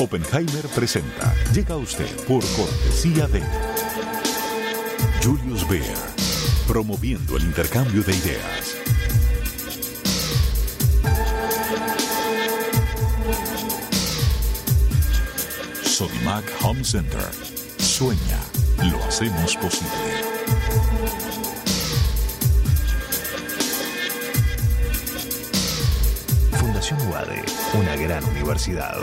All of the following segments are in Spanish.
Oppenheimer presenta. Llega usted por cortesía de Julius Baer, promoviendo el intercambio de ideas. Sodimac Home Center. Sueña, lo hacemos posible. Fundación UADE, una gran universidad.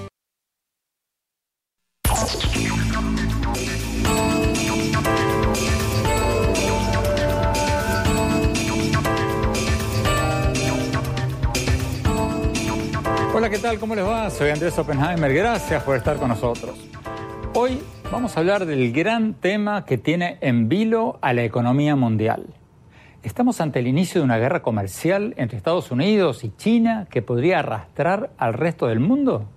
Hola, ¿qué tal? ¿Cómo les va? Soy Andrés Oppenheimer. Gracias por estar con nosotros. Hoy vamos a hablar del gran tema que tiene en vilo a la economía mundial. Estamos ante el inicio de una guerra comercial entre Estados Unidos y China que podría arrastrar al resto del mundo.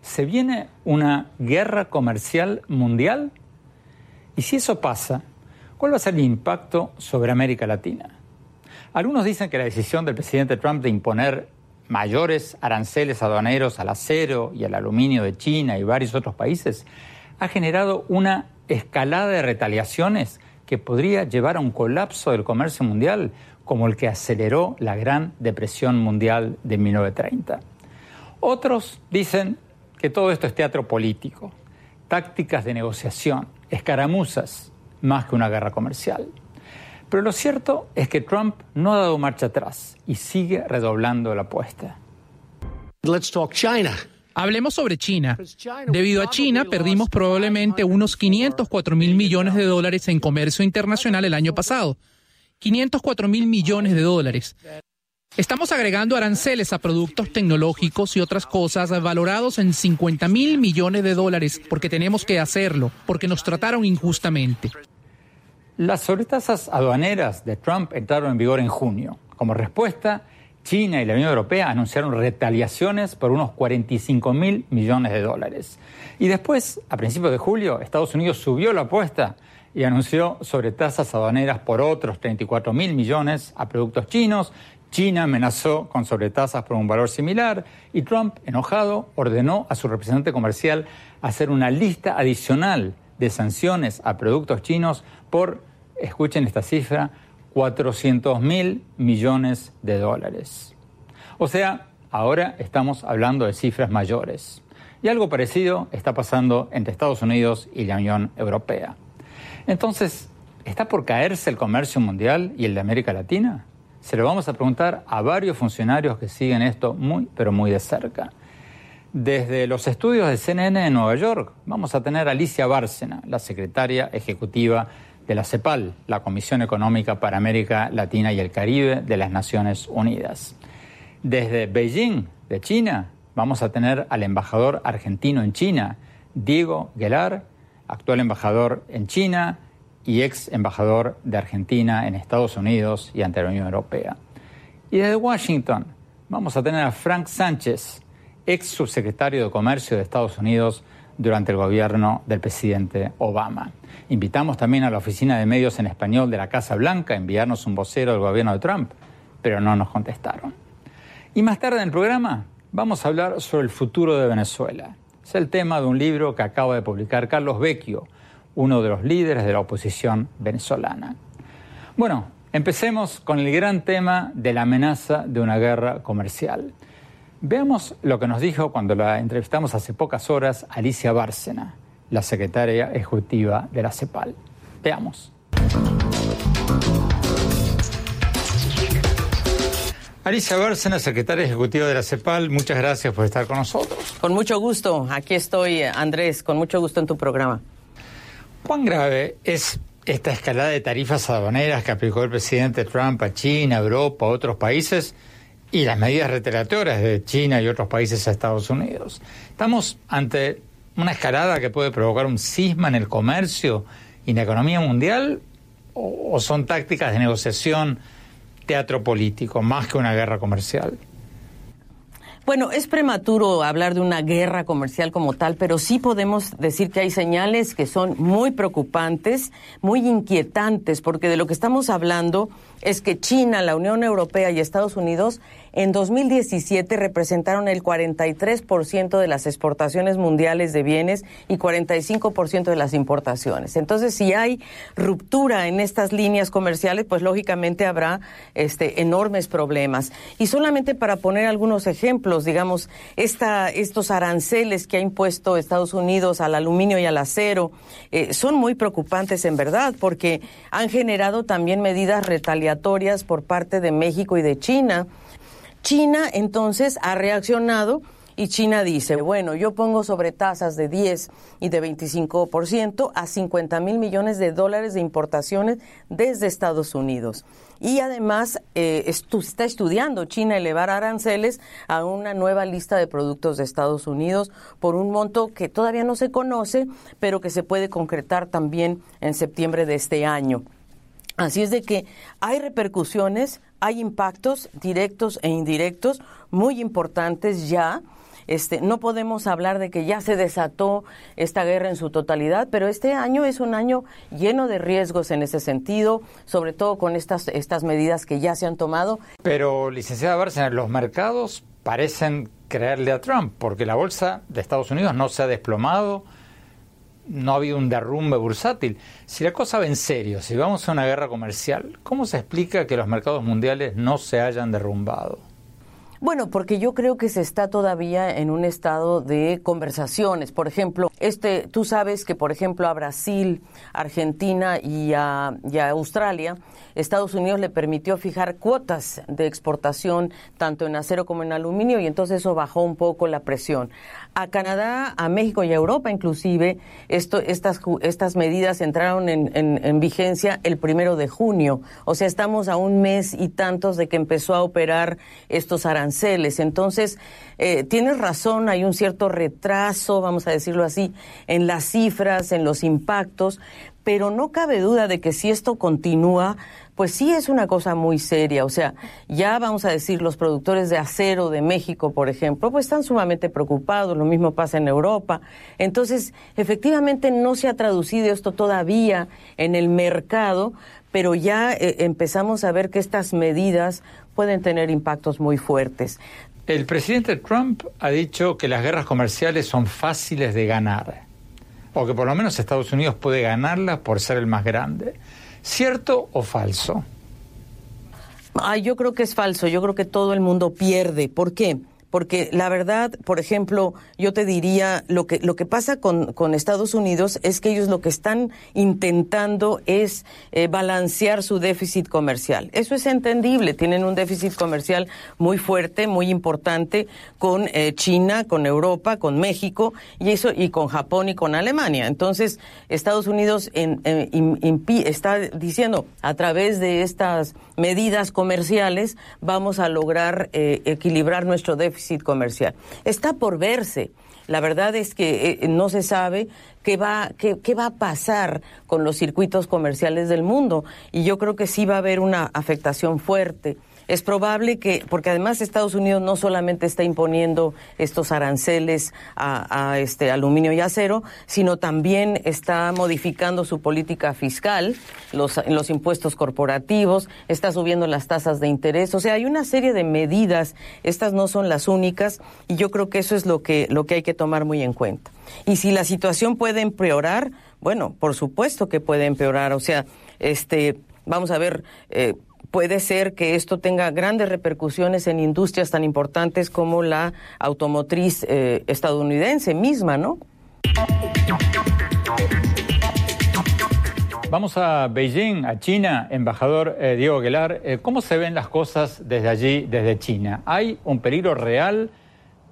¿Se viene una guerra comercial mundial? Y si eso pasa, ¿cuál va a ser el impacto sobre América Latina? Algunos dicen que la decisión del presidente Trump de imponer mayores aranceles aduaneros al acero y al aluminio de China y varios otros países ha generado una escalada de retaliaciones que podría llevar a un colapso del comercio mundial como el que aceleró la Gran Depresión Mundial de 1930. Otros dicen que todo esto es teatro político, tácticas de negociación, escaramuzas, más que una guerra comercial. Pero lo cierto es que Trump no ha dado marcha atrás y sigue redoblando la apuesta. Hablemos sobre China. Debido a China, perdimos probablemente unos 504 mil millones de dólares en comercio internacional el año pasado. 504 mil millones de dólares. Estamos agregando aranceles a productos tecnológicos y otras cosas valorados en 50 mil millones de dólares porque tenemos que hacerlo, porque nos trataron injustamente. Las sobretasas aduaneras de Trump entraron en vigor en junio. Como respuesta, China y la Unión Europea anunciaron retaliaciones por unos 45 mil millones de dólares. Y después, a principios de julio, Estados Unidos subió la apuesta y anunció sobretasas aduaneras por otros 34 mil millones a productos chinos. China amenazó con sobretasas por un valor similar y Trump, enojado, ordenó a su representante comercial hacer una lista adicional de sanciones a productos chinos por, escuchen esta cifra, 400 mil millones de dólares. O sea, ahora estamos hablando de cifras mayores. Y algo parecido está pasando entre Estados Unidos y la Unión Europea. Entonces, ¿está por caerse el comercio mundial y el de América Latina? Se lo vamos a preguntar a varios funcionarios que siguen esto muy, pero muy de cerca. Desde los estudios de CNN en Nueva York, vamos a tener a Alicia Bárcena, la secretaria ejecutiva de la CEPAL, la Comisión Económica para América Latina y el Caribe de las Naciones Unidas. Desde Beijing, de China, vamos a tener al embajador argentino en China, Diego Guelar, actual embajador en China y ex embajador de Argentina en Estados Unidos y ante la Unión Europea. Y desde Washington vamos a tener a Frank Sánchez, ex subsecretario de Comercio de Estados Unidos durante el gobierno del presidente Obama. Invitamos también a la Oficina de Medios en Español de la Casa Blanca a enviarnos un vocero del gobierno de Trump, pero no nos contestaron. Y más tarde en el programa vamos a hablar sobre el futuro de Venezuela. Es el tema de un libro que acaba de publicar Carlos Vecchio, uno de los líderes de la oposición venezolana. Bueno, empecemos con el gran tema de la amenaza de una guerra comercial. Veamos lo que nos dijo cuando la entrevistamos hace pocas horas Alicia Bárcena, la secretaria ejecutiva de la CEPAL. Veamos. Alicia Bárcena, secretaria ejecutiva de la CEPAL, muchas gracias por estar con nosotros. Con mucho gusto, aquí estoy, Andrés, con mucho gusto en tu programa. ¿Cuán grave es esta escalada de tarifas aduaneras que aplicó el presidente Trump a China, Europa, a otros países y las medidas retaliatorias de China y otros países a Estados Unidos? Estamos ante una escalada que puede provocar un cisma en el comercio y en la economía mundial o son tácticas de negociación, teatro político, más que una guerra comercial? Bueno, es prematuro hablar de una guerra comercial como tal, pero sí podemos decir que hay señales que son muy preocupantes, muy inquietantes, porque de lo que estamos hablando es que China, la Unión Europea y Estados Unidos en 2017 representaron el 43% de las exportaciones mundiales de bienes y 45% de las importaciones. Entonces, si hay ruptura en estas líneas comerciales, pues lógicamente habrá este, enormes problemas. Y solamente para poner algunos ejemplos, digamos, esta, estos aranceles que ha impuesto Estados Unidos al aluminio y al acero eh, son muy preocupantes en verdad, porque han generado también medidas retaliatorias por parte de México y de China. China entonces ha reaccionado y China dice, bueno, yo pongo sobre tasas de 10 y de 25% a 50 mil millones de dólares de importaciones desde Estados Unidos. Y además eh, está estudiando China elevar aranceles a una nueva lista de productos de Estados Unidos por un monto que todavía no se conoce, pero que se puede concretar también en septiembre de este año. Así es de que hay repercusiones, hay impactos directos e indirectos muy importantes ya. Este, no podemos hablar de que ya se desató esta guerra en su totalidad, pero este año es un año lleno de riesgos en ese sentido, sobre todo con estas, estas medidas que ya se han tomado. Pero, licenciada Bárcena, los mercados parecen creerle a Trump, porque la bolsa de Estados Unidos no se ha desplomado, no ha habido un derrumbe bursátil. Si la cosa va en serio, si vamos a una guerra comercial, ¿cómo se explica que los mercados mundiales no se hayan derrumbado? Bueno, porque yo creo que se está todavía en un estado de conversaciones. Por ejemplo, este, tú sabes que, por ejemplo, a Brasil, Argentina y a, y a Australia, Estados Unidos le permitió fijar cuotas de exportación tanto en acero como en aluminio y entonces eso bajó un poco la presión a Canadá, a México y a Europa inclusive, esto, estas, estas medidas entraron en, en, vigencia el primero de junio. O sea, estamos a un mes y tantos de que empezó a operar estos aranceles. Entonces, eh, tienes razón, hay un cierto retraso, vamos a decirlo así, en las cifras, en los impactos, pero no cabe duda de que si esto continúa, pues sí es una cosa muy seria. O sea, ya vamos a decir, los productores de acero de México, por ejemplo, pues están sumamente preocupados, lo mismo pasa en Europa. Entonces, efectivamente no se ha traducido esto todavía en el mercado, pero ya eh, empezamos a ver que estas medidas pueden tener impactos muy fuertes. El presidente Trump ha dicho que las guerras comerciales son fáciles de ganar, o que por lo menos Estados Unidos puede ganarlas por ser el más grande. ¿Cierto o falso? Ay, yo creo que es falso. Yo creo que todo el mundo pierde. ¿Por qué? Porque la verdad, por ejemplo, yo te diría, lo que, lo que pasa con, con Estados Unidos es que ellos lo que están intentando es eh, balancear su déficit comercial. Eso es entendible, tienen un déficit comercial muy fuerte, muy importante con eh, China, con Europa, con México y eso y con Japón y con Alemania. Entonces, Estados Unidos en, está diciendo a través de estas medidas comerciales vamos a lograr eh, equilibrar nuestro déficit comercial. Está por verse. La verdad es que eh, no se sabe qué va, qué, qué va a pasar con los circuitos comerciales del mundo. Y yo creo que sí va a haber una afectación fuerte es probable que, porque además Estados Unidos no solamente está imponiendo estos aranceles a, este aluminio y acero, sino también está modificando su política fiscal, los, impuestos corporativos, está subiendo las tasas de interés. O sea, hay una serie de medidas, estas no son las únicas, y yo creo que eso es lo que, lo que hay que tomar muy en cuenta. Y si la situación puede empeorar, bueno, por supuesto que puede empeorar. O sea, este, vamos a ver, eh, puede ser que esto tenga grandes repercusiones en industrias tan importantes como la automotriz eh, estadounidense misma, ¿no? Vamos a Beijing, a China, embajador eh, Diego Aguilar. Eh, ¿Cómo se ven las cosas desde allí, desde China? ¿Hay un peligro real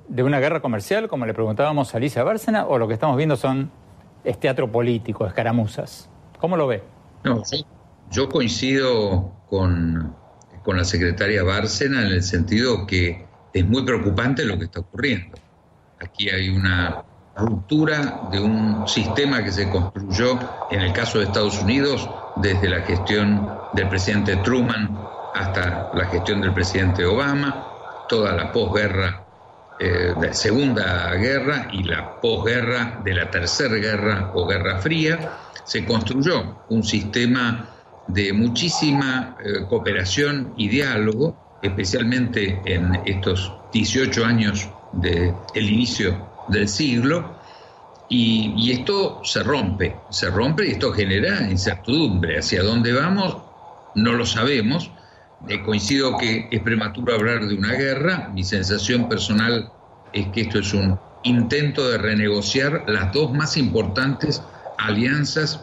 de una guerra comercial, como le preguntábamos a Alicia Bárcena, o lo que estamos viendo son es teatro político, escaramuzas? ¿Cómo lo ve? No, yo coincido con, con la secretaria Bárcena en el sentido que es muy preocupante lo que está ocurriendo. Aquí hay una ruptura de un sistema que se construyó en el caso de Estados Unidos desde la gestión del presidente Truman hasta la gestión del presidente Obama, toda la posguerra, eh, de Segunda Guerra y la posguerra de la Tercera Guerra o Guerra Fría, se construyó un sistema de muchísima eh, cooperación y diálogo, especialmente en estos 18 años del el inicio del siglo, y, esto se rompe, se rompe y esto genera incertidumbre. ¿Hacia dónde vamos? No lo sabemos. Eh, coincido que es prematuro hablar de una guerra. Mi sensación personal es que esto es un intento de renegociar las dos más importantes alianzas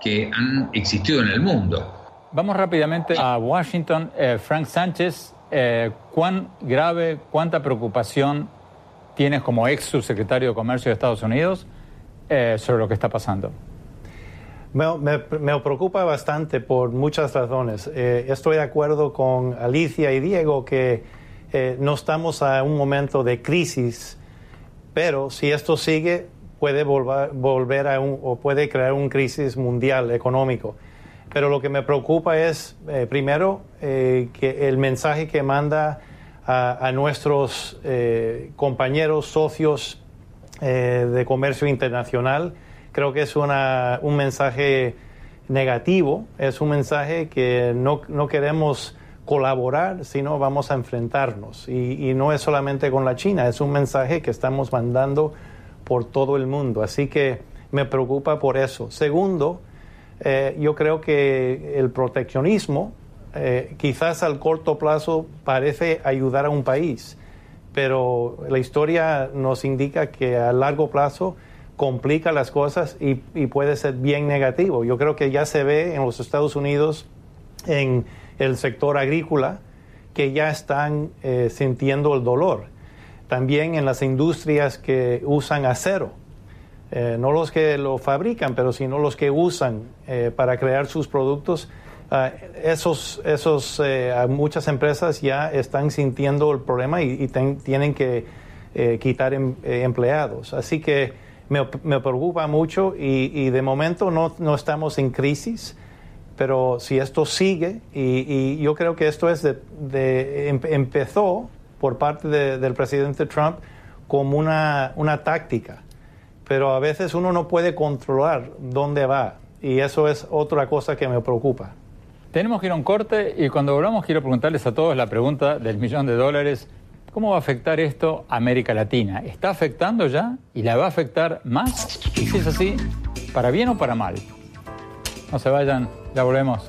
que han existido en el mundo. Vamos rápidamente a Washington. Eh, Frank Sánchez, eh, ¿cuán grave, cuánta preocupación tienes como ex subsecretario de Comercio de Estados Unidos eh, sobre lo que está pasando? Me, preocupa bastante por muchas razones. Eh, estoy de acuerdo con Alicia y Diego que eh, no estamos a un momento de crisis, pero si esto sigue puede volver, a un, o puede crear una crisis mundial económico. Pero lo que me preocupa es, primero, que el mensaje que manda a, nuestros eh, compañeros, socios eh, de comercio internacional. Creo que es una, un mensaje negativo, es un mensaje que no, no queremos colaborar, sino vamos a enfrentarnos. Y, no es solamente con la China, es un mensaje que estamos mandando por todo el mundo. Así que me preocupa por eso. Segundo, eh, yo creo que el proteccionismo eh, quizás al corto plazo parece ayudar a un país, pero la historia nos indica que a largo plazo complica las cosas y, puede ser bien negativo. Yo creo que ya se ve en los Estados Unidos, en el sector agrícola, que ya están eh, sintiendo el dolor. También en las industrias que usan acero. Eh, no los que lo fabrican, pero sino los que usan para crear sus productos, Ah, esos, esos eh, muchas empresas ya están sintiendo el problema y, tienen que eh, quitar em, eh, empleados. Así que me, preocupa mucho y, de momento no, no, estamos en crisis, pero si esto sigue, y, yo creo que esto es de, em, empezó por parte del presidente Trump como una, una táctica, pero a veces uno no puede controlar dónde va y eso es otra cosa que me preocupa. Tenemos que ir a un corte y cuando volvamos quiero preguntarles a todos la pregunta del millón de dólares. ¿Cómo va a afectar esto a América Latina? ¿Está afectando ya y la va a afectar más? Y si es así, ¿para bien o para mal? No se vayan, ya volvemos.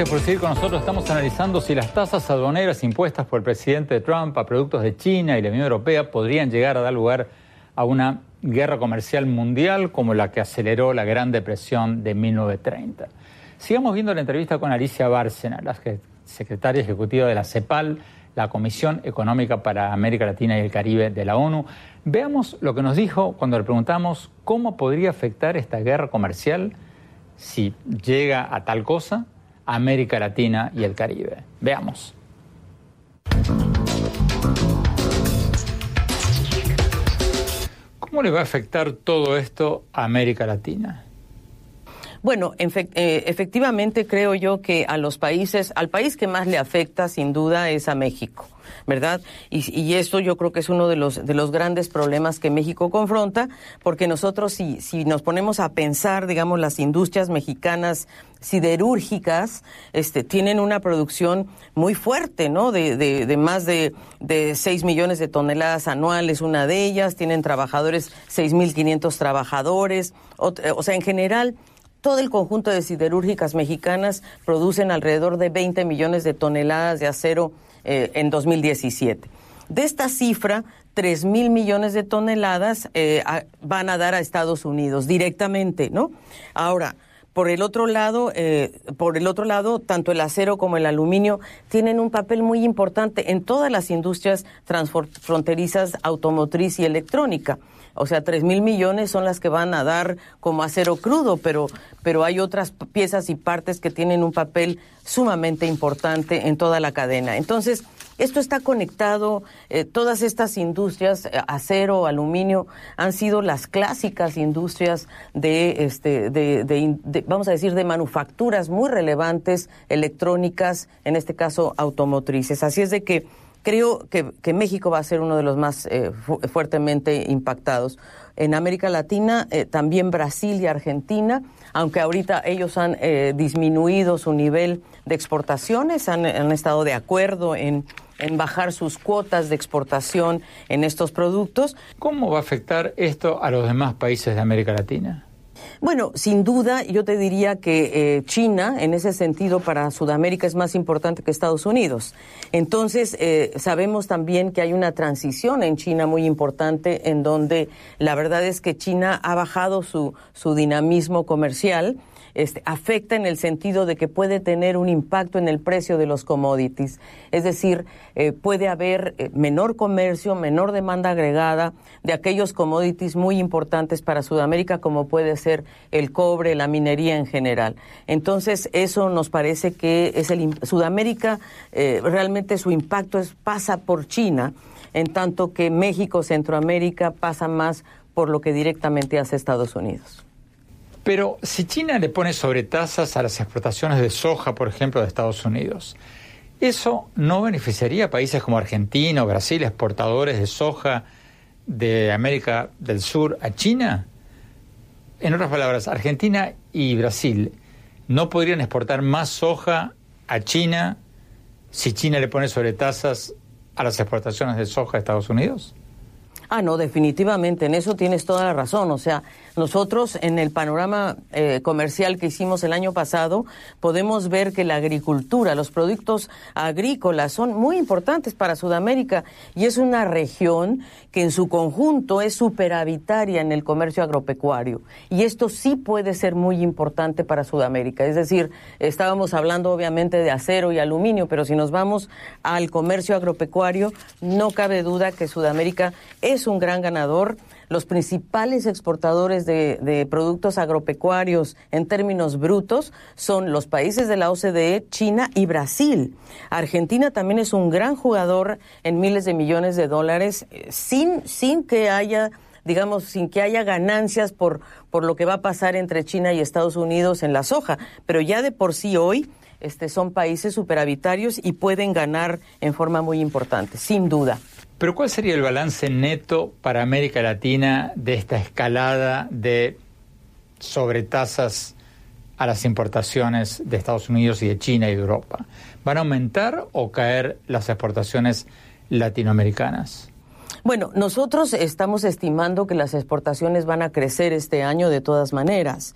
Gracias por seguir con nosotros. Estamos analizando si las tasas aduaneras impuestas por el presidente Trump a productos de China y la Unión Europea podrían llegar a dar lugar a una guerra comercial mundial como la que aceleró la Gran Depresión de 1930. Sigamos viendo la entrevista con Alicia Bárcena, la secretaria ejecutiva de la CEPAL, la Comisión Económica para América Latina y el Caribe de la ONU. Veamos lo que nos dijo cuando le preguntamos cómo podría afectar esta guerra comercial si llega a tal cosa América Latina y el Caribe. Veamos. ¿Cómo le va a afectar todo esto a América Latina? Bueno, eh, efectivamente creo yo que a los países, al país que más le afecta sin duda es a México. ¿Verdad? Y, esto yo creo que es uno de los, de los grandes problemas que México confronta, porque nosotros si, si nos ponemos a pensar, digamos, las industrias mexicanas siderúrgicas este, tienen una producción muy fuerte, ¿no? De, de, más de, de 6 millones de toneladas anuales, una de ellas, tienen trabajadores, 6.500 trabajadores, o, o sea, en general todo el conjunto de siderúrgicas mexicanas producen alrededor de 20 millones de toneladas de acero eh, en 2017. De esta cifra, 3 mil millones de toneladas eh, van a dar a Estados Unidos directamente, ¿no? Ahora, por el otro lado, eh, por el otro lado, tanto el acero como el aluminio tienen un papel muy importante en todas las industrias transfronterizas automotriz y electrónica. O sea, tres mil millones son las que van a dar como acero crudo, pero, pero hay otras piezas y partes que tienen un papel sumamente importante en toda la cadena. Entonces, esto está conectado, eh, todas estas industrias, eh, acero, aluminio, han sido las clásicas industrias de, este, de, vamos a decir, de manufacturas muy relevantes, electrónicas, en este caso automotrices. Así es de que creo que, México va a ser uno de los más eh, fuertemente impactados. En América Latina, eh, también Brasil y Argentina, aunque ahorita ellos han eh, disminuido su nivel de exportaciones, han, estado de acuerdo en, en bajar sus cuotas de exportación en estos productos. ¿Cómo va a afectar esto a los demás países de América Latina? Bueno, sin duda, yo te diría que eh, China, en ese sentido, para Sudamérica es más importante que Estados Unidos. Entonces, eh, sabemos también que hay una transición en China muy importante, en donde la verdad es que China ha bajado su, su dinamismo comercial este, afecta en el sentido de que puede tener un impacto en el precio de los commodities. Es decir, eh, puede haber eh, menor comercio, menor demanda agregada de aquellos commodities muy importantes para Sudamérica, como puede ser el cobre, la minería en general. Entonces, eso nos parece que es el Sudamérica eh, realmente su impacto es, pasa por China, en tanto que México, Centroamérica pasa más por lo que directamente hace Estados Unidos. Pero si China le pone sobretasas a las exportaciones de soja, por ejemplo, de Estados Unidos, ¿eso no beneficiaría a países como Argentina o Brasil, exportadores de soja de América del Sur a China? En otras palabras, Argentina y Brasil no podrían exportar más soja a China si China le pone sobretasas a las exportaciones de soja a Estados Unidos? Ah, no, definitivamente, en eso tienes toda la razón. O sea, nosotros en el panorama eh, comercial que hicimos el año pasado podemos ver que la agricultura, los productos agrícolas son muy importantes para Sudamérica y es una región que en su conjunto es superavitaria en el comercio agropecuario. Y esto sí puede ser muy importante para Sudamérica. Es decir, estábamos hablando obviamente de acero y aluminio, pero si nos vamos al comercio agropecuario, no cabe duda que Sudamérica es un gran ganador los principales exportadores de, productos agropecuarios en términos brutos son los países de la OCDE, China y Brasil. Argentina también es un gran jugador en miles de millones de dólares eh, sin, sin que haya digamos, sin que haya ganancias por, por lo que va a pasar entre China y Estados Unidos en la soja. Pero ya de por sí hoy este, son países superavitarios y pueden ganar en forma muy importante, sin duda. Pero ¿cuál sería el balance neto para América Latina de esta escalada de sobretasas a las importaciones de Estados Unidos y de China y de Europa? ¿Van a aumentar o caer las exportaciones latinoamericanas? Bueno, nosotros estamos estimando que las exportaciones van a crecer este año de todas maneras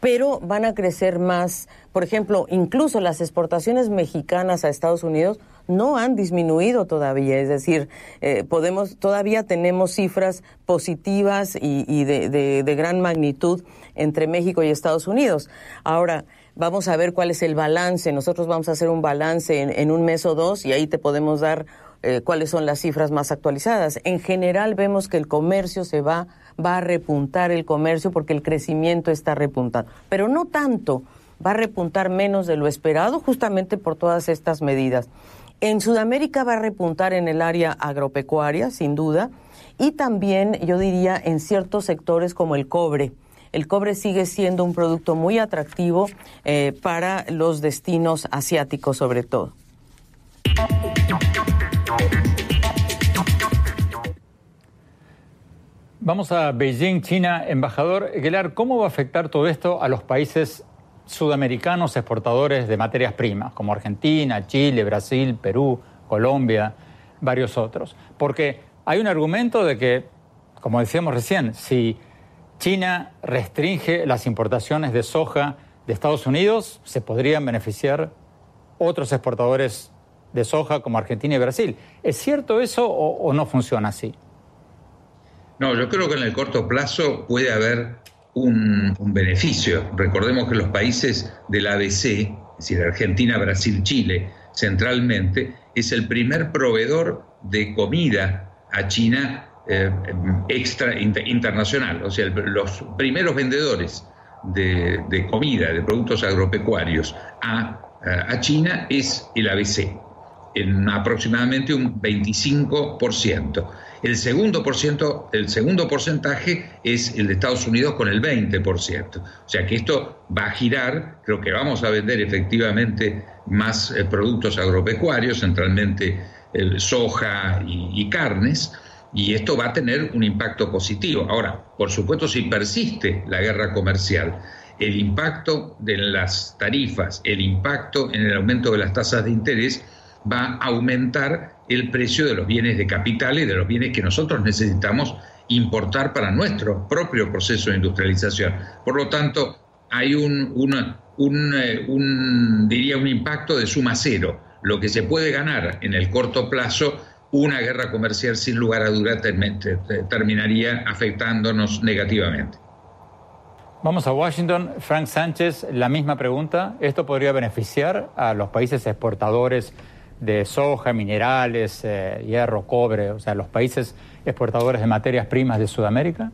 pero van a crecer más. Por ejemplo, incluso las exportaciones mexicanas a Estados Unidos no han disminuido todavía, es decir, eh, podemos, todavía tenemos cifras positivas y, de, gran magnitud entre México y Estados Unidos. Ahora, vamos a ver cuál es el balance. Nosotros vamos a hacer un balance en, un mes o dos y ahí te podemos dar eh, cuáles son las cifras más actualizadas. En general vemos que el comercio se va, va a repuntar el comercio porque el crecimiento está repuntando, pero no tanto va a repuntar menos de lo esperado justamente por todas estas medidas. En Sudamérica va a repuntar en el área agropecuaria, sin duda, y también yo diría en ciertos sectores como el cobre. El cobre sigue siendo un producto muy atractivo eh, para los destinos asiáticos sobre todo. Vamos a Beijing, China. Embajador Gelar, ¿cómo va a afectar todo esto a los países sudamericanos exportadores de materias primas, como Argentina, Chile, Brasil, Perú, Colombia, varios otros. Porque hay un argumento de que, como decíamos recién, si China restringe las importaciones de soja de Estados Unidos, se podrían beneficiar otros exportadores de soja como Argentina y Brasil. ¿Es cierto eso o, no funciona así? No, yo creo que en el corto plazo puede haber un, beneficio. Recordemos que los países del ABC, es decir, Argentina, Brasil, Chile, centralmente, es el primer proveedor de comida a China eh, extra internacional, o sea, los primeros vendedores de, comida, de productos agropecuarios a, a China es el ABC, en aproximadamente un 25%. El segundo, por ciento, el segundo porcentaje es el de Estados Unidos con el 20%. O sea que esto va a girar, creo que vamos a vender efectivamente más eh, productos agropecuarios, centralmente soja y, carnes, y esto va a tener un impacto positivo. Ahora, por supuesto, si persiste la guerra comercial, el impacto de las tarifas, el impacto en el aumento de las tasas de interés, va a aumentar el precio de los bienes de capital y de los bienes que nosotros necesitamos importar para nuestro propio proceso de industrialización. Por lo tanto, hay un, eh, un, diría, un impacto de suma cero. Lo que se puede ganar en el corto plazo, una guerra comercial sin lugar a dudas terminaría afectándonos negativamente. Vamos a Washington. Frank Sánchez, la misma pregunta. ¿Esto podría beneficiar a los países exportadores de soja, minerales, eh, hierro, cobre, o sea, los países exportadores de materias primas de Sudamérica?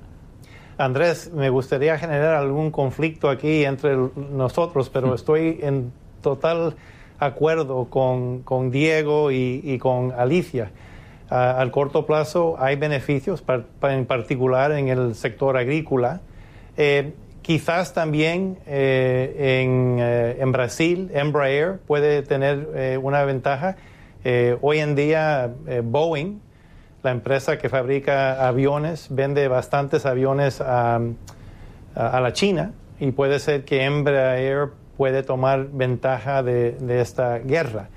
Andrés, me gustaría generar algún conflicto aquí entre nosotros, pero mm. estoy en total acuerdo con, con Diego y, con Alicia. al corto plazo hay beneficios, en particular en el sector agrícola. Eh, quizás también eh, en, en, Brasil, Embraer puede tener una ventaja. hoy en día, Boeing la empresa que fabrica aviones vende bastantes aviones a, la China y puede ser que Embraer puede tomar ventaja de, esta guerra.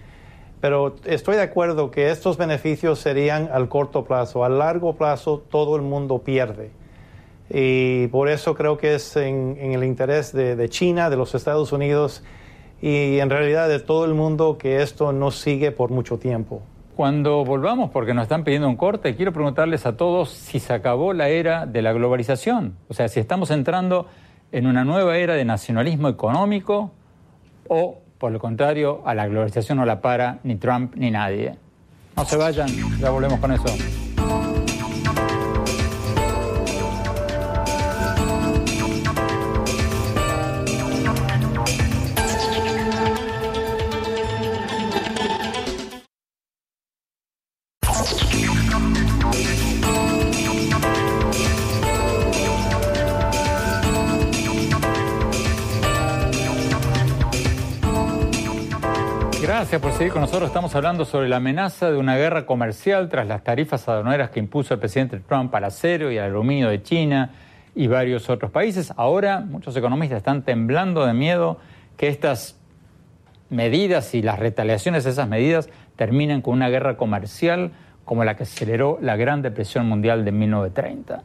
Pero estoy de acuerdo que estos beneficios serían al corto plazo. A largo plazo todo el mundo pierde. Y por eso creo que es en, el interés de, China, de los Estados Unidos y en realidad de todo el mundo que esto no sigue por mucho tiempo. Cuando volvamos, porque nos están pidiendo un corte, quiero preguntarles a todos si se acabó la era de la globalización. O sea, si estamos entrando en una nueva era de nacionalismo económico o, por el contrario, a la globalización no la para ni Trump ni nadie. No se vayan, ya volvemos con eso. Por seguir con nosotros. Estamos hablando sobre la amenaza de una guerra comercial tras las tarifas aduaneras que impuso el presidente Trump al acero y al aluminio de China y varios otros países. Ahora muchos economistas están temblando de miedo que estas medidas y las retaliaciones de esas medidas terminen con una guerra comercial como la que aceleró la Gran Depresión Mundial de 1930.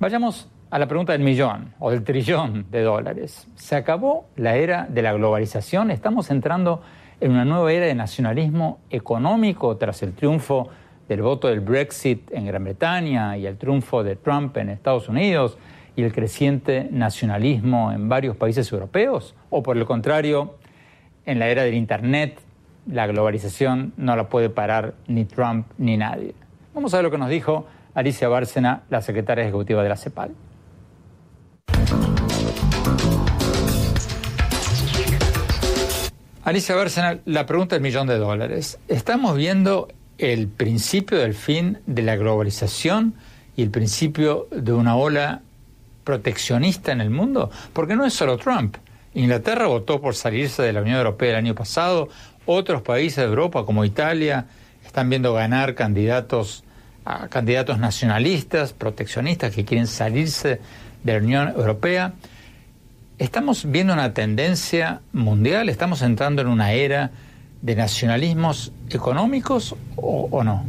Vayamos a la pregunta del millón o del trillón de dólares. ¿Se acabó la era de la globalización? ¿Estamos entrando en una nueva era de nacionalismo económico tras el triunfo del voto del Brexit en Gran Bretaña y el triunfo de Trump en Estados Unidos y el creciente nacionalismo en varios países europeos? ¿O por el contrario, en la era del Internet, la globalización no la puede parar ni Trump ni nadie? Vamos a ver lo que nos dijo Alicia Bárcena, la secretaria ejecutiva de la CEPAL. Alicia Bárcena, la pregunta del millón de dólares. ¿Estamos viendo el principio del fin de la globalización y el principio de una ola proteccionista en el mundo? Porque no es solo Trump. Inglaterra votó por salirse de la Unión Europea el año pasado. Otros países de Europa, como Italia, están viendo ganar candidatos a candidatos nacionalistas, proteccionistas que quieren salirse de la Unión Europea. Estamos viendo una tendencia mundial, estamos entrando en una era de nacionalismos económicos o, no.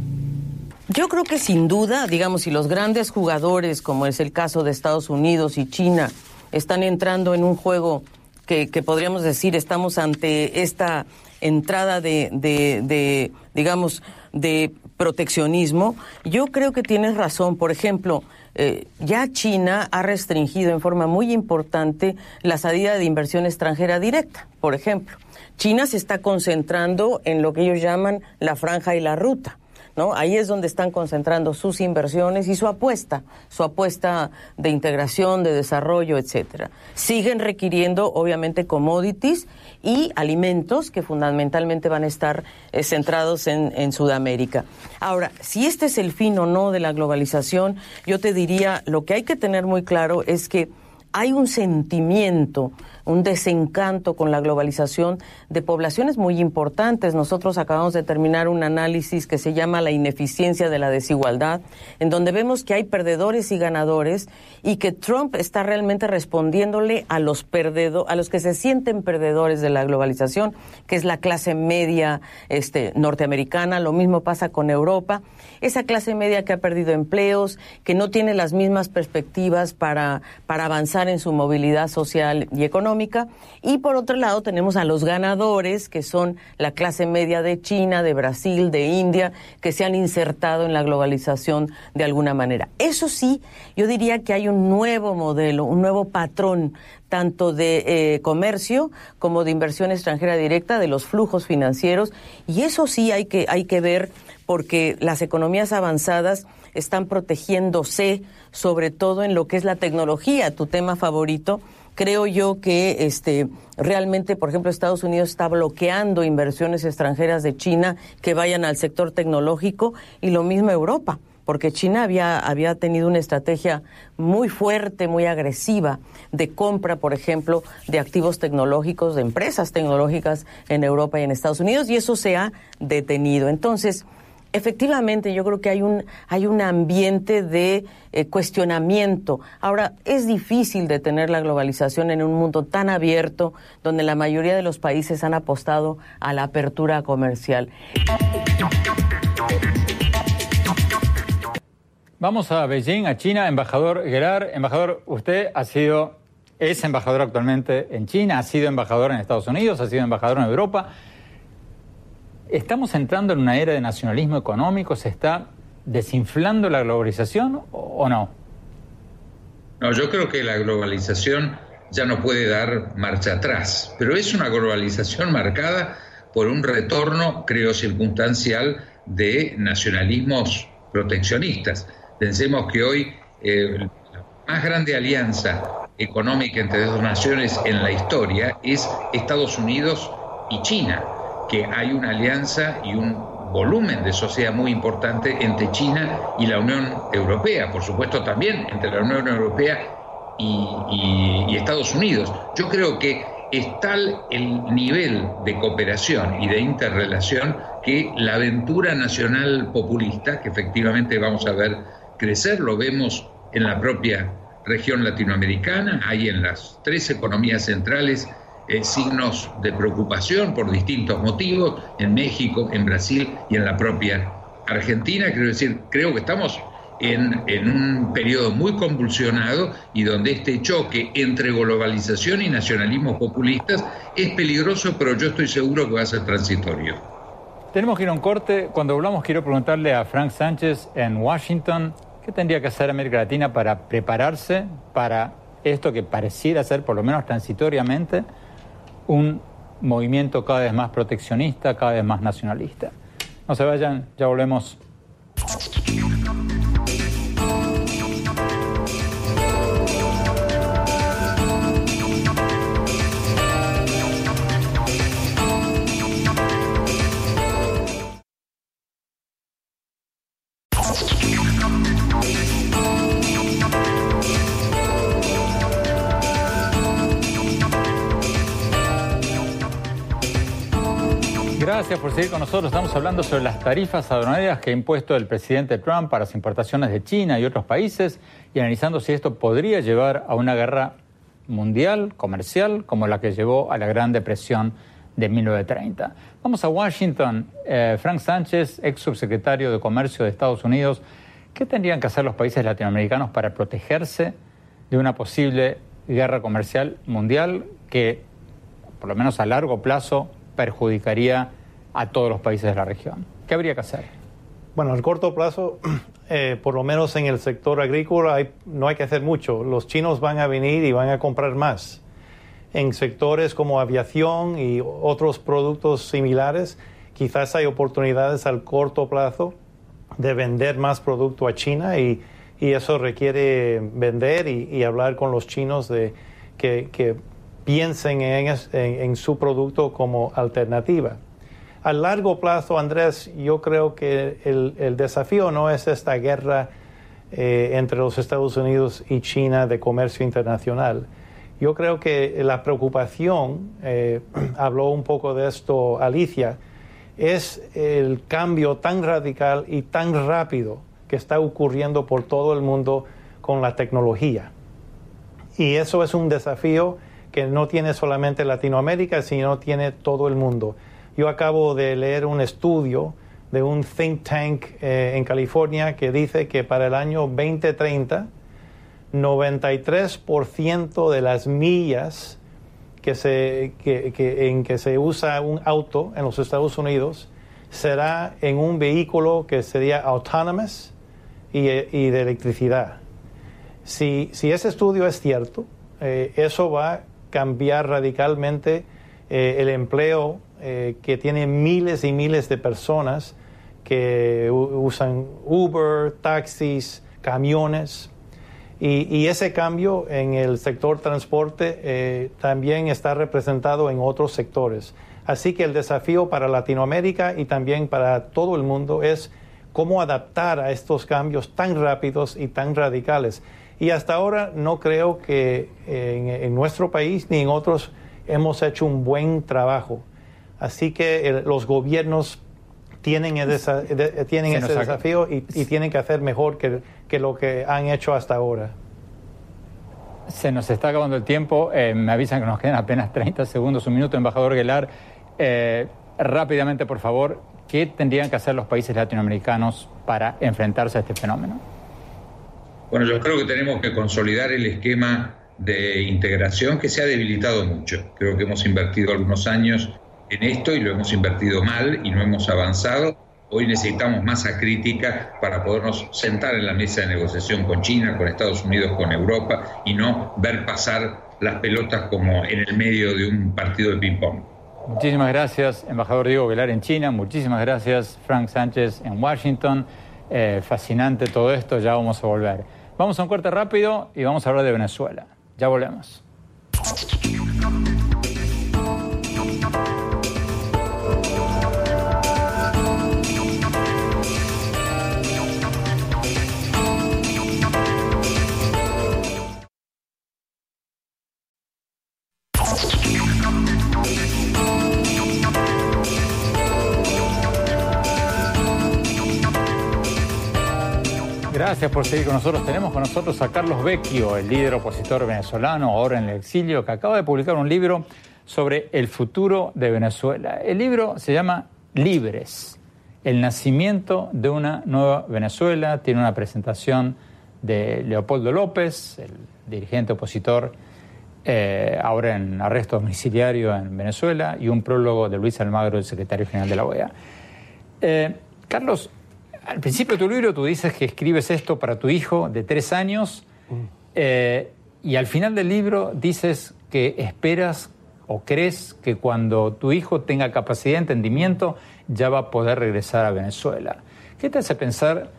Yo creo que sin duda, digamos, si los grandes jugadores, como es el caso de Estados Unidos y China, están entrando en un juego que, podríamos decir estamos ante esta entrada de, digamos, de proteccionismo, yo creo que tienes razón. Por ejemplo, eh, ya China ha restringido en forma muy importante la salida de inversión extranjera directa, por ejemplo. China se está concentrando en lo que ellos llaman la franja y la ruta. ¿No? Ahí es donde están concentrando sus inversiones y su apuesta, su apuesta de integración, de desarrollo, etcétera. Siguen requiriendo, obviamente, commodities y alimentos que fundamentalmente van a estar eh, centrados en, en Sudamérica. Ahora, si este es el fin o no de la globalización, yo te diría, lo que hay que tener muy claro es que hay un sentimiento un desencanto con la globalización de poblaciones muy importantes. Nosotros acabamos de terminar un análisis que se llama la ineficiencia de la desigualdad, en donde vemos que hay perdedores y ganadores y que Trump está realmente respondiéndole a los perdedo, a los que se sienten perdedores de la globalización, que es la clase media este, norteamericana. Lo mismo pasa con Europa. Esa clase media que ha perdido empleos, que no tiene las mismas perspectivas para, para avanzar en su movilidad social y económica y por otro lado tenemos a los ganadores, que son la clase media de China, de Brasil, de India, que se han insertado en la globalización de alguna manera. Eso sí, yo diría que hay un nuevo modelo, un nuevo patrón tanto de eh, comercio como de inversión extranjera directa, de los flujos financieros, y eso sí hay que, hay que ver porque las economías avanzadas están protegiéndose sobre todo en lo que es la tecnología, tu tema favorito, creo yo que este realmente, por ejemplo, Estados Unidos está bloqueando inversiones extranjeras de China que vayan al sector tecnológico y lo mismo Europa porque China había, había tenido una estrategia muy fuerte, muy agresiva de compra, por ejemplo, de activos tecnológicos, de empresas tecnológicas en Europa y en Estados Unidos, y eso se ha detenido. Entonces, Efectivamente, yo creo que hay un, hay un ambiente de eh, cuestionamiento. Ahora, es difícil detener la globalización en un mundo tan abierto donde la mayoría de los países han apostado a la apertura comercial. Vamos a Beijing, a China. Embajador Gerard, embajador, usted ha sido, es embajador actualmente en China, ha sido embajador en Estados Unidos, ha sido embajador en Europa. ¿Estamos entrando en una era de nacionalismo económico? ¿Se está desinflando la globalización o no? No, yo creo que la globalización ya no puede dar marcha atrás, pero es una globalización marcada por un retorno, creo, circunstancial de nacionalismos proteccionistas. Pensemos que hoy eh, la más grande alianza económica entre dos naciones en la historia es Estados Unidos y China que hay una alianza y un volumen de sociedad muy importante entre China y la Unión Europea, por supuesto también entre la Unión Europea y, Estados Unidos. Yo creo que es tal el nivel de cooperación y de interrelación que la aventura nacional populista, que efectivamente vamos a ver crecer, lo vemos en la propia región latinoamericana, hay en las tres economías centrales eh, signos de preocupación por distintos motivos en México, en Brasil y en la propia Argentina. Quiero decir, creo que estamos en, en, un periodo muy convulsionado y donde este choque entre globalización y nacionalismos populistas es peligroso, pero yo estoy seguro que va a ser transitorio. Tenemos que ir a un corte. Cuando volvamos quiero preguntarle a Frank Sánchez en Washington qué tendría que hacer América Latina para prepararse para esto que pareciera ser, por lo menos transitoriamente, un movimiento cada vez más proteccionista, cada vez más nacionalista. No se vayan, ya volvemos. Seguir con nosotros. Estamos hablando sobre las tarifas aduaneras que ha impuesto el presidente Trump para las importaciones de China y otros países y analizando si esto podría llevar a una guerra mundial, comercial, como la que llevó a la Gran Depresión de 1930. Vamos a Washington. Eh, Frank Sánchez, ex subsecretario de Comercio de Estados Unidos. ¿Qué tendrían que hacer los países latinoamericanos para protegerse de una posible guerra comercial mundial que, por lo menos a largo plazo, perjudicaría a todos los países de la región. ¿Qué habría que hacer? Bueno, a corto plazo, eh, por lo menos en el sector agrícola, no hay que hacer mucho. Los chinos van a venir y van a comprar más. En sectores como aviación y otros productos similares, quizás hay oportunidades al corto plazo de vender más producto a China y, eso requiere vender y, hablar con los chinos de que, piensen en su producto como alternativa. A largo plazo, Andrés, yo creo que el, desafío no es esta guerra eh, entre los Estados Unidos y China de comercio internacional. Yo creo que la preocupación, eh, habló un poco de esto Alicia, es el cambio tan radical y tan rápido que está ocurriendo por todo el mundo con la tecnología. Y eso es un desafío que no tiene solamente Latinoamérica, sino tiene todo el mundo. Yo acabo de leer un estudio de un think tank eh, en California que dice que para el año 2030, 93% de las millas que se, en que se usa un auto en los Estados Unidos será en un vehículo que sería autonomous y, de electricidad. Si, ese estudio es cierto, eh, eso va a cambiar radicalmente eh, el empleo eh, que tiene miles y miles de personas que usan Uber, taxis, camiones. Y, ese cambio en el sector transporte eh, también está representado en otros sectores. Así que el desafío para Latinoamérica y también para todo el mundo es cómo adaptar a estos cambios tan rápidos y tan radicales. Y hasta ahora no creo que en nuestro país ni en otros hemos hecho un buen trabajo. Así que los gobiernos tienen, tienen ese desafío y, tienen que hacer mejor que, lo que han hecho hasta ahora. Se nos está acabando el tiempo. Eh, me avisan que nos quedan apenas 30 segundos, un minuto, embajador Guelar. Eh, rápidamente, por favor, ¿qué tendrían que hacer los países latinoamericanos para enfrentarse a este fenómeno? Bueno, yo creo que tenemos que consolidar el esquema de integración que se ha debilitado mucho. Creo que hemos invertido algunos años en esto y lo hemos invertido mal y no hemos avanzado. Hoy necesitamos masa crítica para podernos sentar en la mesa de negociación con China, con Estados Unidos, con Europa y no ver pasar las pelotas como en el medio de un partido de ping-pong. Muchísimas gracias, embajador Diego Velar en China. Muchísimas gracias, Frank Sánchez en Washington. Eh, fascinante todo esto, ya vamos a volver. Vamos a un corte rápido y vamos a hablar de Venezuela. Ya volvemos. Gracias por seguir con nosotros. Tenemos con nosotros a Carlos Vecchio, el líder opositor venezolano, ahora en el exilio, que acaba de publicar un libro sobre el futuro de Venezuela. El libro se llama Libres, el nacimiento de una nueva Venezuela, tiene una presentación de Leopoldo López, el dirigente opositor, eh, ahora en arresto domiciliario en Venezuela, y un prólogo de Luis Almagro, el secretario general de la OEA. Eh, Carlos, al principio de tu libro tú dices que escribes esto para tu hijo de tres años, eh, y al final del libro dices que esperas o crees que cuando tu hijo tenga capacidad de entendimiento ya va a poder regresar a Venezuela. ¿Qué te hace pensar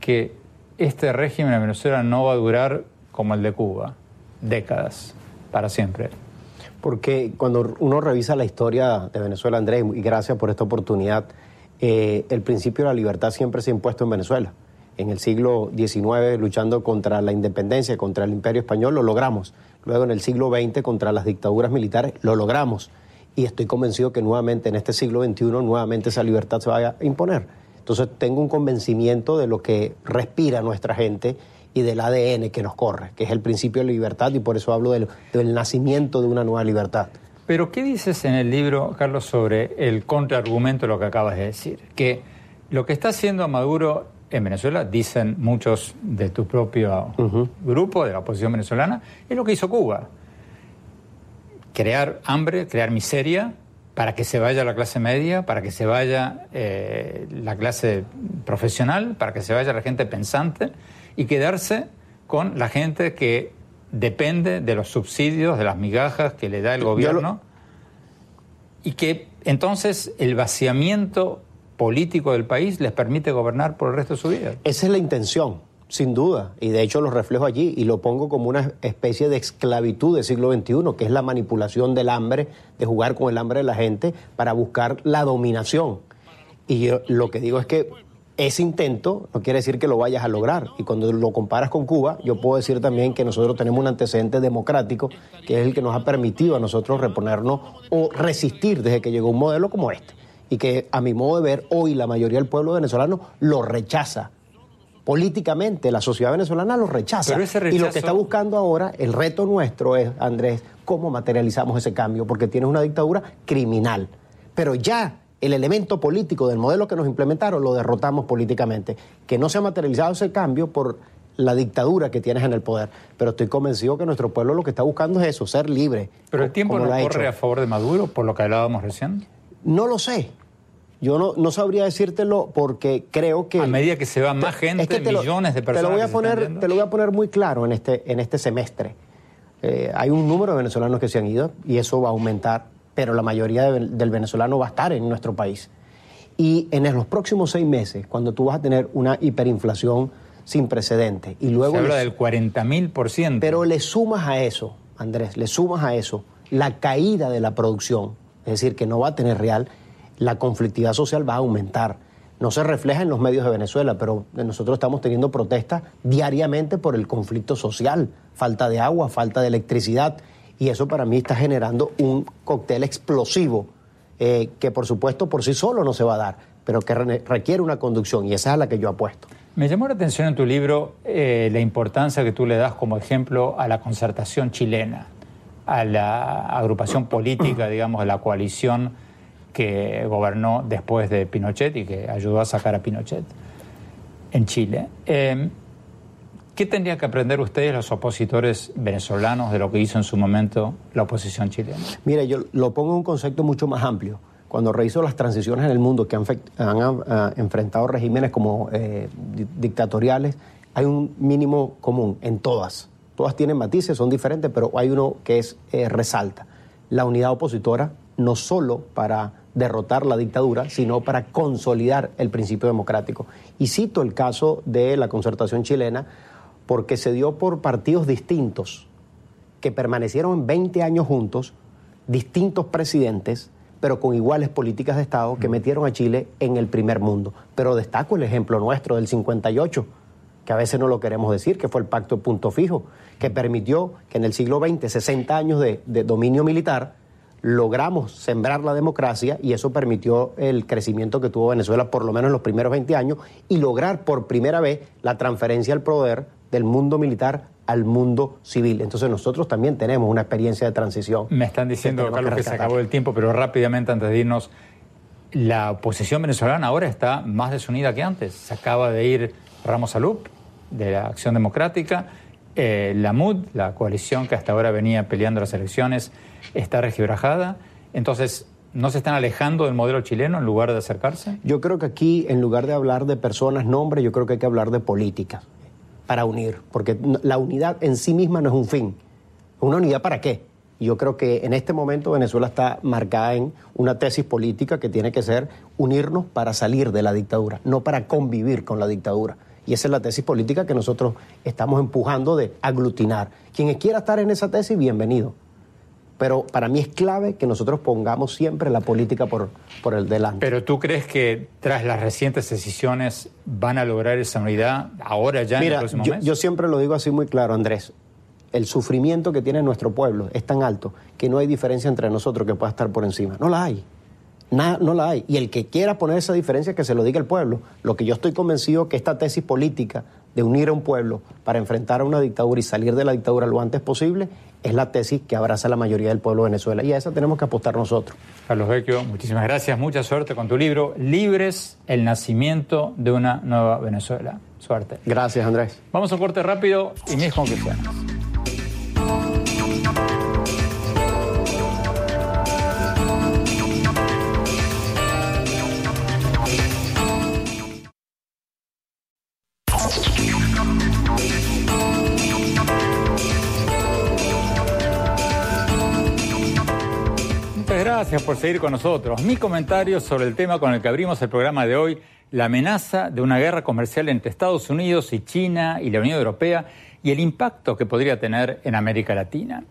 que este régimen en Venezuela no va a durar como el de Cuba? Décadas, para siempre. Porque cuando uno revisa la historia de Venezuela, Andrés, y gracias por esta oportunidad, eh, el principio de la libertad siempre se ha impuesto en Venezuela. En el siglo XIX, luchando contra la independencia, contra el imperio español, lo logramos. Luego en el siglo XX, contra las dictaduras militares, lo logramos. Y estoy convencido que nuevamente en este siglo XXI, nuevamente esa libertad se va a imponer. Entonces tengo un convencimiento de lo que respira nuestra gente y del ADN que nos corre, que es el principio de libertad y por eso hablo del, del nacimiento de una nueva libertad. Pero ¿qué dices en el libro, Carlos, sobre el contraargumento de lo que acabas de decir? Que lo que está haciendo Maduro en Venezuela, dicen muchos de tu propio grupo, de la oposición venezolana, es lo que hizo Cuba. Crear hambre, crear miseria para que se vaya la clase media, para que se vaya eh, la clase profesional, para que se vaya la gente pensante y quedarse con la gente que depende de los subsidios, de las migajas que le da el gobierno, y que entonces el vaciamiento político del país les permite gobernar por el resto de su vida. Esa es la intención, sin duda, y de hecho lo reflejo allí y lo pongo como una especie de esclavitud del siglo XXI, que es la manipulación del hambre, de jugar con el hambre de la gente para buscar la dominación. Y yo lo que digo es que ese intento no quiere decir que lo vayas a lograr. Y cuando lo comparas con Cuba, yo puedo decir también que nosotros tenemos un antecedente democrático que es el que nos ha permitido a nosotros reponernos o resistir desde que llegó un modelo como este. Y que a mi modo de ver, hoy la mayoría del pueblo venezolano lo rechaza. Políticamente, la sociedad venezolana lo rechaza. Y lo que está buscando ahora, el reto nuestro es, Andrés, cómo materializamos ese cambio, porque tienes una dictadura criminal. Pero ya el elemento político del modelo que nos implementaron lo derrotamos políticamente. Que no se ha materializado ese cambio por la dictadura que tienes en el poder. Pero estoy convencido que nuestro pueblo lo que está buscando es eso, ser libre. ¿Pero el tiempo no corre a favor de Maduro, por lo que hablábamos recién? No lo sé. Yo no, no sabría decírtelo porque creo que... A medida que se va más gente, millones de personas... Te lo voy a, poner, te lo voy a poner muy claro en este, en este semestre. Eh, hay un número de venezolanos que se han ido y eso va a aumentar pero la mayoría del venezolano va a estar en nuestro país. Y en los próximos seis meses, cuando tú vas a tener una hiperinflación sin precedentes, y luego... Se habla del 40 mil por ciento. Pero le sumas a eso, Andrés, le sumas a eso la caída de la producción, es decir, que no va a tener real, la conflictividad social va a aumentar. No se refleja en los medios de Venezuela, pero nosotros estamos teniendo protestas diariamente por el conflicto social, falta de agua, falta de electricidad y eso para mí está generando un cóctel explosivo eh, que por supuesto por sí solo no se va a dar, pero que requiere una conducción y esa es a la que yo apuesto. Me llamó la atención en tu libro eh, la importancia que tú le das como ejemplo a la concertación chilena, a la agrupación política, digamos, de la coalición que gobernó después de Pinochet y que ayudó a sacar a Pinochet en Chile. Eh, ¿Qué tendrían que aprender ustedes, los opositores venezolanos, de lo que hizo en su momento la oposición chilena? Mire, yo lo pongo en un concepto mucho más amplio. Cuando reviso las transiciones en el mundo que han, ah, enfrentado regímenes como eh, dictatoriales, hay un mínimo común en todas. Todas tienen matices, son diferentes, pero hay uno que es eh, resalta. La unidad opositora, no solo para derrotar la dictadura, sino para consolidar el principio democrático. Y cito el caso de la concertación chilena, porque se dio por partidos distintos que permanecieron 20 años juntos, distintos presidentes, pero con iguales políticas de Estado que metieron a Chile en el primer mundo. Pero destaco el ejemplo nuestro del 58, que a veces no lo queremos decir, que fue el pacto de punto fijo, que permitió que en el siglo XX, 60 años de, de dominio militar, logramos sembrar la democracia y eso permitió el crecimiento que tuvo Venezuela por lo menos en los primeros 20 años y lograr por primera vez la transferencia al poder del mundo militar al mundo civil. Entonces nosotros también tenemos una experiencia de transición. Me están diciendo, Carlos, que se acabó el tiempo, pero rápidamente antes de irnos, la oposición venezolana ahora está más desunida que antes. Se acaba de ir Ramos Alup de la Acción Democrática, eh, la MUD, la coalición que hasta ahora venía peleando las elecciones, está regibrajada. Entonces, ¿no se están alejando del modelo chileno en lugar de acercarse? Yo creo que aquí, en lugar de hablar de personas, nombres, yo creo que hay que hablar de política para unir, porque la unidad en sí misma no es un fin. ¿Una unidad para qué? Yo creo que en este momento Venezuela está marcada en una tesis política que tiene que ser unirnos para salir de la dictadura, no para convivir con la dictadura. Y esa es la tesis política que nosotros estamos empujando de aglutinar. Quien quiera estar en esa tesis, bienvenido. Pero para mí es clave que nosotros pongamos siempre la política por, por el delante. Pero tú crees que tras las recientes decisiones van a lograr esa unidad ahora ya en el próximo yo, mes? Yo siempre lo digo así muy claro, Andrés el sufrimiento que tiene nuestro pueblo es tan alto que no hay diferencia entre nosotros que pueda estar por encima. No la hay. no la hay. Y el que quiera poner esa diferencia, que se lo diga el pueblo. Lo que yo estoy convencido que esta tesis política de unir a un pueblo para enfrentar a una dictadura y salir de la dictadura lo antes posible es la tesis que abraza la mayoría del pueblo de Venezuela. Y a esa tenemos que apostar nosotros. Carlos Vecchio, muchísimas gracias. Mucha suerte con tu libro, Libres, el nacimiento de una nueva Venezuela. Suerte. Gracias, Andrés. Vamos a un corte rápido y mis conclusiones. Gracias por seguir con nosotros. Mi comentario sobre el tema con el que abrimos el programa de hoy, la amenaza de una guerra comercial entre Estados Unidos y China y la Unión Europea y el impacto que podría tener en América Latina.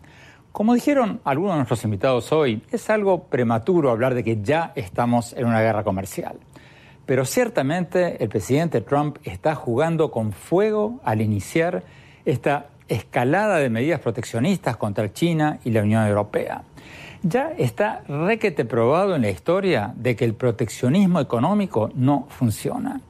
Como dijeron algunos de nuestros invitados hoy, es algo prematuro hablar de que ya estamos en una guerra comercial. Pero ciertamente el presidente Trump está jugando con fuego al iniciar esta escalada de medidas proteccionistas contra China y la Unión Europea. Ya está requete probado en la historia de que el proteccionismo económico no funciona.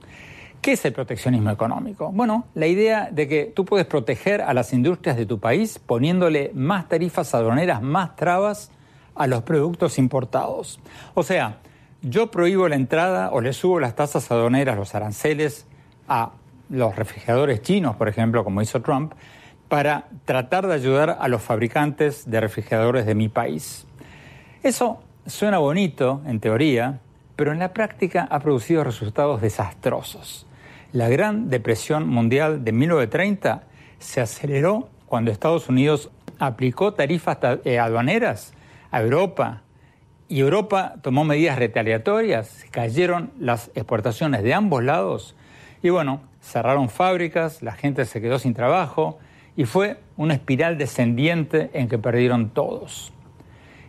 ¿Qué es el proteccionismo económico? Bueno, la idea de que tú puedes proteger a las industrias de tu país poniéndole más tarifas aduaneras, más trabas a los productos importados. O sea, yo prohíbo la entrada o le subo las tasas aduaneras, los aranceles a los refrigeradores chinos, por ejemplo, como hizo Trump, para tratar de ayudar a los fabricantes de refrigeradores de mi país. Eso suena bonito en teoría, pero en la práctica ha producido resultados desastrosos. La Gran Depresión Mundial de 1930 se aceleró cuando Estados Unidos aplicó tarifas eh, aduaneras a Europa y Europa tomó medidas retaliatorias, cayeron las exportaciones de ambos lados y bueno, cerraron fábricas, la gente se quedó sin trabajo y fue una espiral descendiente en que perdieron todos.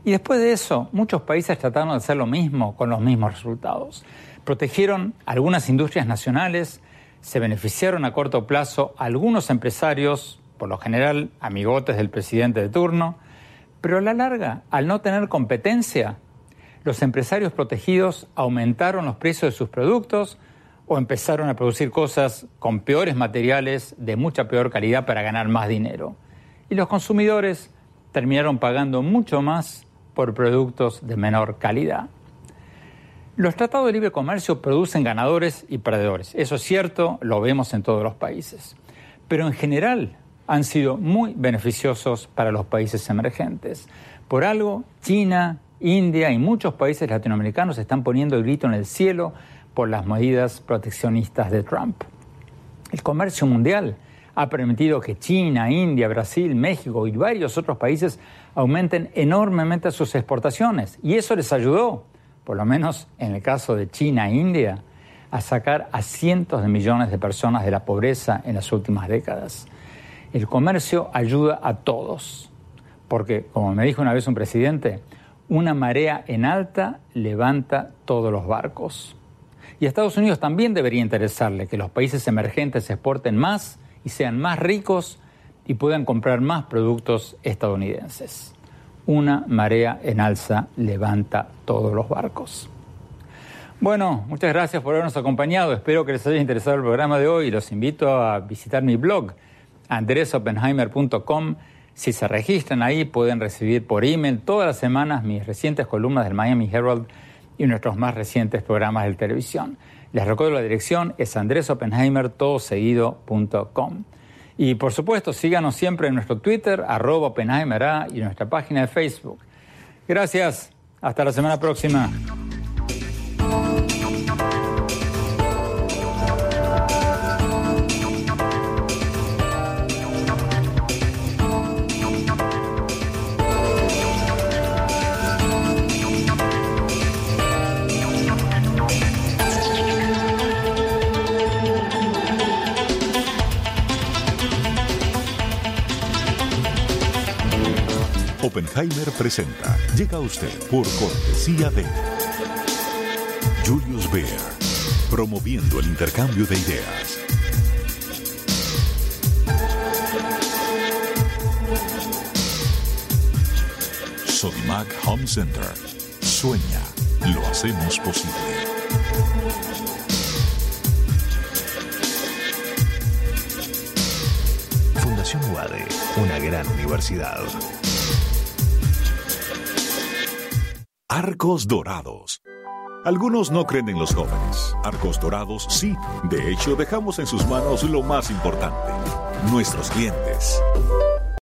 Y después de eso, muchos países trataron de hacer lo mismo con los mismos resultados. Protegieron algunas industrias nacionales, se beneficiaron a corto plazo algunos empresarios, por lo general amigotes del presidente de turno, pero a la larga, al no tener competencia, los empresarios protegidos aumentaron los precios de sus productos o empezaron a producir cosas con peores materiales de mucha peor calidad para ganar más dinero. Y los consumidores terminaron pagando mucho más por productos de menor calidad. Los tratados de libre comercio producen ganadores y perdedores. Eso es cierto, lo vemos en todos los países. Pero en general han sido muy beneficiosos para los países emergentes. Por algo, China, India y muchos países latinoamericanos están poniendo el grito en el cielo por las medidas proteccionistas de Trump. El comercio mundial ha permitido que China, India, Brasil, México y varios otros países aumenten enormemente sus exportaciones. Y eso les ayudó, por lo menos en el caso de China e India, a sacar a cientos de millones de personas de la pobreza en las últimas décadas. El comercio ayuda a todos, porque, como me dijo una vez un presidente, una marea en alta levanta todos los barcos. Y a Estados Unidos también debería interesarle que los países emergentes exporten más y sean más ricos y puedan comprar más productos estadounidenses. Una marea en alza levanta todos los barcos. Bueno, muchas gracias por habernos acompañado. Espero que les haya interesado el programa de hoy. Los invito a visitar mi blog, andresopenheimer.com. Si se registran ahí, pueden recibir por email todas las semanas mis recientes columnas del Miami Herald y nuestros más recientes programas de televisión. Les recuerdo la dirección es andresopenheimer.com. Y por supuesto, síganos siempre en nuestro Twitter, arroba Oppenheimer y nuestra página de Facebook. Gracias. Hasta la semana próxima. Oppenheimer presenta. Llega a usted por cortesía de Julius Baer, promoviendo el intercambio de ideas. Sodimac Home Center. Sueña, lo hacemos posible. Fundación UADE, una gran universidad. Arcos Dorados. Algunos no creen en los jóvenes. Arcos Dorados sí. De hecho, dejamos en sus manos lo más importante, nuestros clientes.